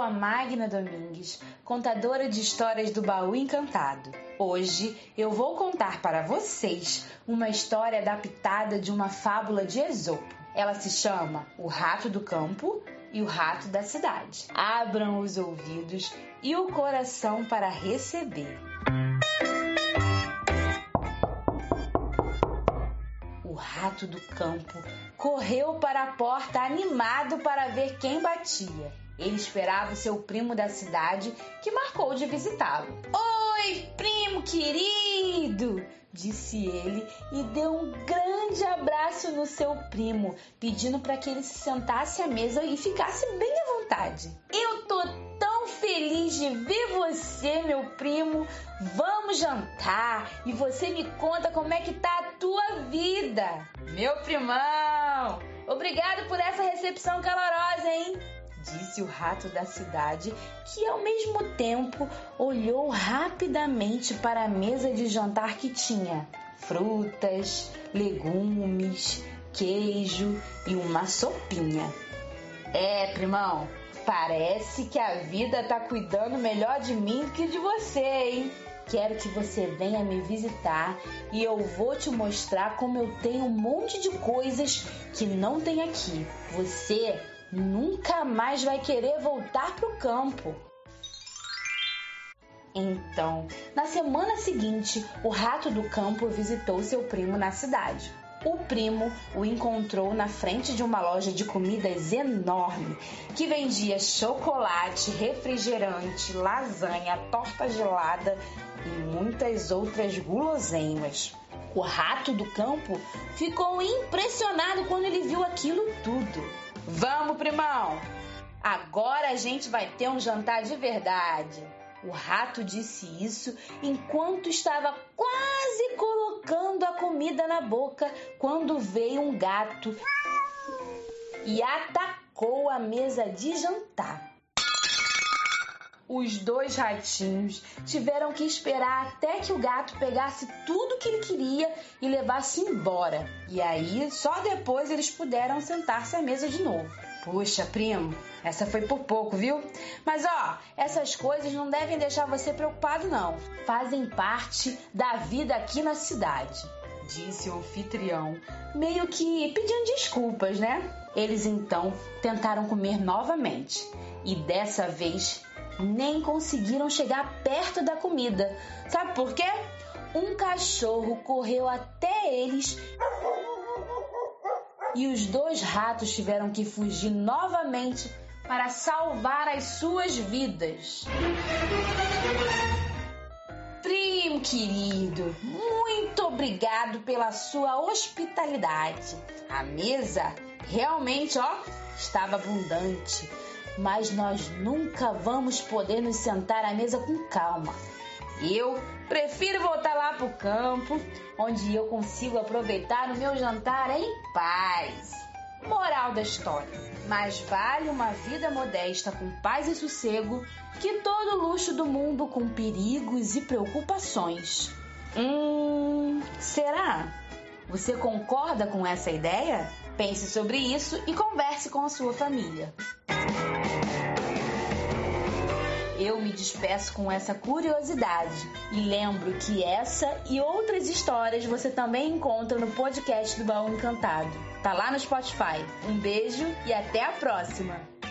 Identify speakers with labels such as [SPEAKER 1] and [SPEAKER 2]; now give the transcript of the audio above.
[SPEAKER 1] a Magna Domingues, contadora de histórias do Baú Encantado. Hoje eu vou contar para vocês uma história adaptada de uma fábula de Esopo. Ela se chama O Rato do Campo e o Rato da Cidade. Abram os ouvidos e o coração para receber. O rato do campo correu para a porta animado para ver quem batia. Ele esperava o seu primo da cidade, que marcou de visitá-lo. Oi, primo querido! disse ele e deu um grande abraço no seu primo, pedindo para que ele se sentasse à mesa e ficasse bem à vontade. Eu tô tão feliz de ver você, meu primo. Vamos jantar e você me conta como é que tá a tua vida. Meu primão, obrigado por essa recepção calorosa, hein? disse o rato da cidade, que ao mesmo tempo olhou rapidamente para a mesa de jantar que tinha frutas, legumes, queijo e uma sopinha. É, primão, parece que a vida tá cuidando melhor de mim do que de você, hein? Quero que você venha me visitar e eu vou te mostrar como eu tenho um monte de coisas que não tem aqui. Você nunca mais vai querer voltar para o campo. Então, na semana seguinte, o rato do campo visitou seu primo na cidade. O primo o encontrou na frente de uma loja de comidas enorme que vendia chocolate, refrigerante, lasanha, torta gelada e muitas outras guloseimas. O rato do campo ficou impressionado quando ele viu aquilo tudo. Vamos, primão! Agora a gente vai ter um jantar de verdade. O rato disse isso enquanto estava quase colocando a comida na boca quando veio um gato e atacou a mesa de jantar. Os dois ratinhos tiveram que esperar até que o gato pegasse tudo que ele queria e levasse embora. E aí, só depois eles puderam sentar-se à mesa de novo. Puxa, primo, essa foi por pouco, viu? Mas ó, essas coisas não devem deixar você preocupado, não. Fazem parte da vida aqui na cidade, disse o anfitrião, meio que pedindo desculpas, né? Eles então tentaram comer novamente e dessa vez nem conseguiram chegar perto da comida. Sabe por quê? Um cachorro correu até eles e os dois ratos tiveram que fugir novamente para salvar as suas vidas. Primo querido, muito obrigado pela sua hospitalidade. A mesa realmente, ó, estava abundante, mas nós nunca vamos poder nos sentar à mesa com calma. Eu prefiro voltar lá para o campo, onde eu consigo aproveitar o meu jantar em paz. Moral da história: mais vale uma vida modesta com paz e sossego que todo luxo do mundo com perigos e preocupações. Hum, será? Você concorda com essa ideia? Pense sobre isso e converse com a sua família. Eu me despeço com essa curiosidade e lembro que essa e outras histórias você também encontra no podcast do Baú Encantado. Tá lá no Spotify. Um beijo e até a próxima!